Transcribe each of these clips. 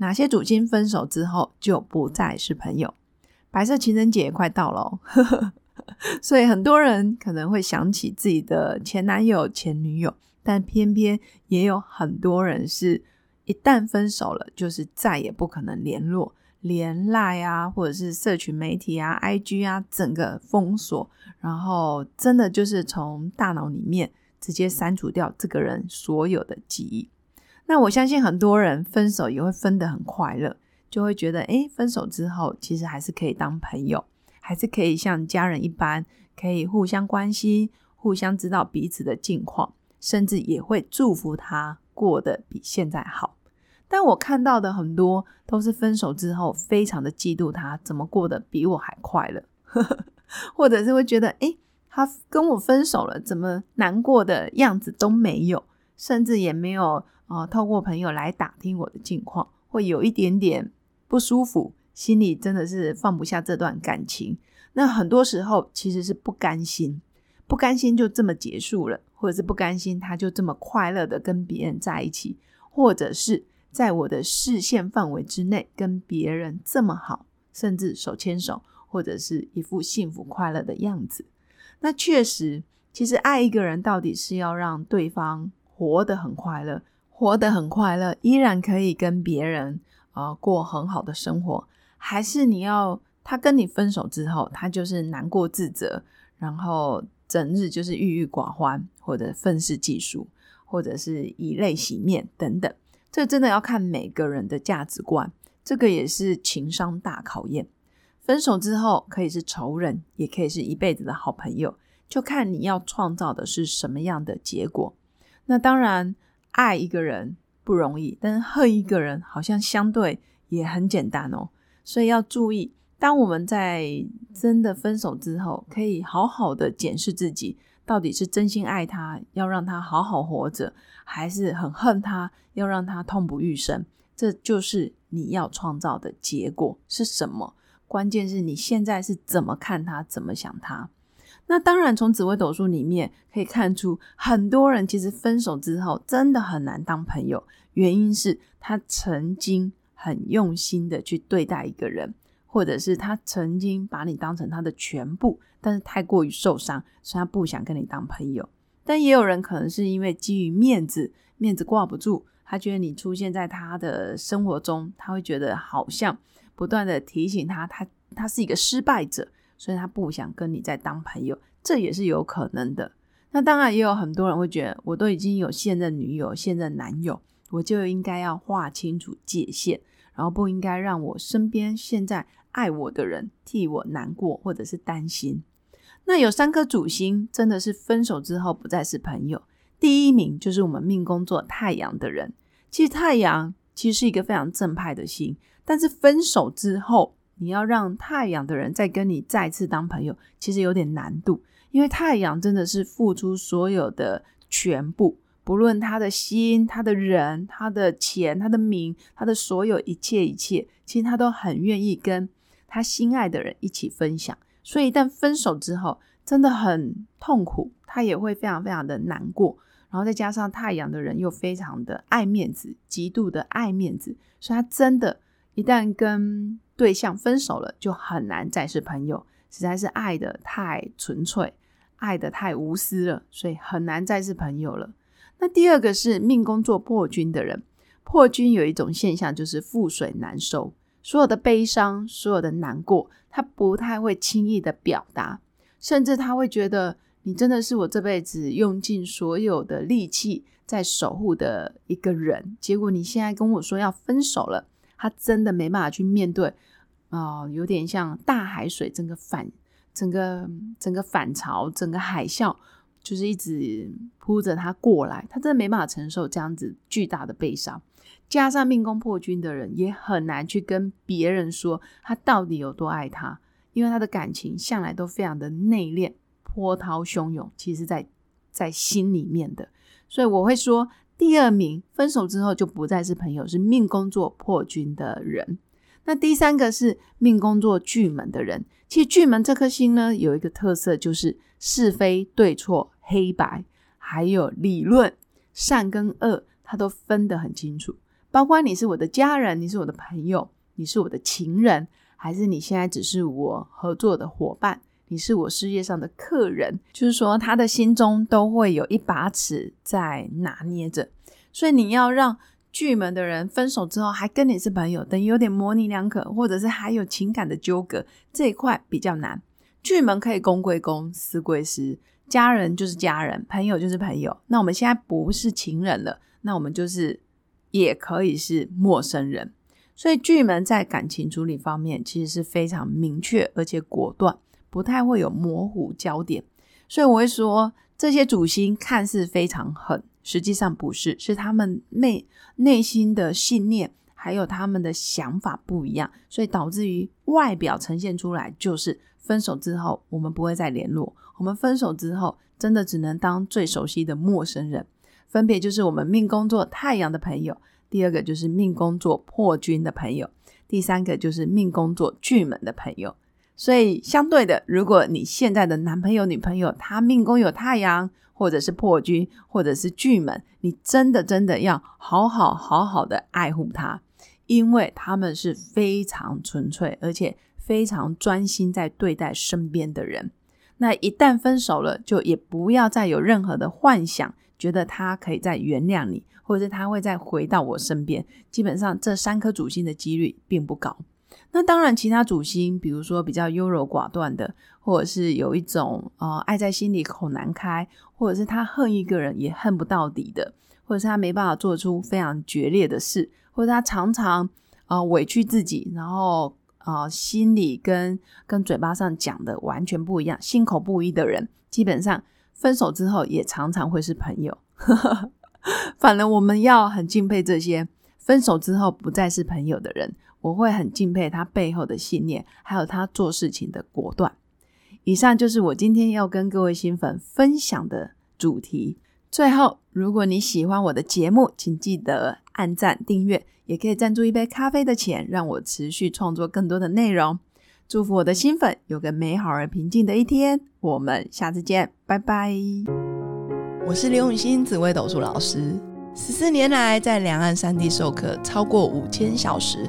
哪些主星分手之后就不再是朋友。白色情人节也快到了，所以很多人可能会想起自己的前男友、前女友，但偏偏也有很多人是一旦分手了，就是再也不可能联络，连赖啊，或者是社群媒体啊、IG 啊，整个封锁，然后真的就是从大脑里面。直接删除掉这个人所有的记忆。那我相信很多人分手也会分得很快乐，就会觉得，哎，分手之后其实还是可以当朋友，还是可以像家人一般，可以互相关心，互相知道彼此的近况，甚至也会祝福他过得比现在好。但我看到的很多都是分手之后非常的嫉妒他怎么过得比我还快乐，或者是会觉得，哎。他跟我分手了，怎么难过的样子都没有，甚至也没有啊，透过朋友来打听我的近况，会有一点点不舒服，心里真的是放不下这段感情。那很多时候其实是不甘心，不甘心就这么结束了，或者是不甘心他就这么快乐的跟别人在一起，或者是在我的视线范围之内跟别人这么好，甚至手牵手，或者是一副幸福快乐的样子。那确实，其实爱一个人到底是要让对方活得很快乐，活得很快乐，依然可以跟别人啊过很好的生活，还是你要他跟你分手之后，他就是难过自责，然后整日就是郁郁寡欢，或者愤世嫉俗，或者是以泪洗面等等。这真的要看每个人的价值观，这个也是情商大考验。分手之后可以是仇人，也可以是一辈子的好朋友，就看你要创造的是什么样的结果。那当然，爱一个人不容易，但是恨一个人好像相对也很简单哦。所以要注意，当我们在真的分手之后，可以好好的检视自己，到底是真心爱他，要让他好好活着，还是很恨他，要让他痛不欲生。这就是你要创造的结果是什么？关键是你现在是怎么看他，怎么想他。那当然，从紫微斗数里面可以看出，很多人其实分手之后真的很难当朋友，原因是他曾经很用心的去对待一个人，或者是他曾经把你当成他的全部，但是太过于受伤，所以他不想跟你当朋友。但也有人可能是因为基于面子，面子挂不住，他觉得你出现在他的生活中，他会觉得好像。不断的提醒他，他他是一个失败者，所以他不想跟你再当朋友，这也是有可能的。那当然也有很多人会觉得，我都已经有现任女友、现任男友，我就应该要划清楚界限，然后不应该让我身边现在爱我的人替我难过或者是担心。那有三颗主星真的是分手之后不再是朋友，第一名就是我们命宫座太阳的人。其实太阳其实是一个非常正派的星。但是分手之后，你要让太阳的人再跟你再次当朋友，其实有点难度，因为太阳真的是付出所有的全部，不论他的心、他的人、他的钱、他的名、他的所有一切一切，其实他都很愿意跟他心爱的人一起分享。所以一旦分手之后，真的很痛苦，他也会非常非常的难过。然后再加上太阳的人又非常的爱面子，极度的爱面子，所以他真的。一旦跟对象分手了，就很难再是朋友，实在是爱的太纯粹，爱的太无私了，所以很难再是朋友了。那第二个是命宫做破军的人，破军有一种现象就是覆水难收，所有的悲伤，所有的难过，他不太会轻易的表达，甚至他会觉得你真的是我这辈子用尽所有的力气在守护的一个人，结果你现在跟我说要分手了。他真的没办法去面对，啊，有点像大海水，整个反，整个整个反潮，整个海啸，就是一直扑着他过来，他真的没办法承受这样子巨大的悲伤。加上命宫破军的人，也很难去跟别人说他到底有多爱他，因为他的感情向来都非常的内敛、波涛汹涌，其实在在心里面的。所以我会说，第二名分手之后就不再是朋友，是命工作破军的人。那第三个是命工作巨门的人。其实巨门这颗星呢，有一个特色，就是是非对错、黑白，还有理论善跟恶，它都分得很清楚。包括你是我的家人，你是我的朋友，你是我的情人，还是你现在只是我合作的伙伴，你是我事业上的客人，就是说他的心中都会有一把尺在拿捏着。所以你要让。巨门的人分手之后还跟你是朋友，等于有点模棱两可，或者是还有情感的纠葛，这一块比较难。巨门可以公归公，私归私，家人就是家人，朋友就是朋友。那我们现在不是情人了，那我们就是也可以是陌生人。所以巨门在感情处理方面其实是非常明确而且果断，不太会有模糊焦点。所以我会说，这些主星看似非常狠。实际上不是，是他们内内心的信念，还有他们的想法不一样，所以导致于外表呈现出来就是分手之后我们不会再联络，我们分手之后真的只能当最熟悉的陌生人。分别就是我们命宫作太阳的朋友，第二个就是命宫作破军的朋友，第三个就是命宫作巨门的朋友。所以相对的，如果你现在的男朋友、女朋友他命宫有太阳。或者是破军，或者是巨门，你真的真的要好好好好的爱护他，因为他们是非常纯粹，而且非常专心在对待身边的人。那一旦分手了，就也不要再有任何的幻想，觉得他可以再原谅你，或者是他会再回到我身边。基本上这三颗主星的几率并不高。那当然，其他主星，比如说比较优柔寡断的，或者是有一种呃爱在心里口难开，或者是他恨一个人也恨不到底的，或者是他没办法做出非常决裂的事，或者他常常啊委屈自己，然后啊心里跟跟嘴巴上讲的完全不一样，心口不一的人，基本上分手之后也常常会是朋友。反而我们要很敬佩这些分手之后不再是朋友的人。我会很敬佩他背后的信念，还有他做事情的果断。以上就是我今天要跟各位新粉分享的主题。最后，如果你喜欢我的节目，请记得按赞、订阅，也可以赞助一杯咖啡的钱，让我持续创作更多的内容。祝福我的新粉有个美好而平静的一天。我们下次见，拜拜。我是刘永新紫微斗数老师，十四年来在两岸三地授课超过五千小时。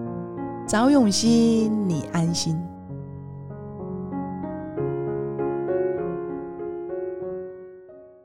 早永心，你安心。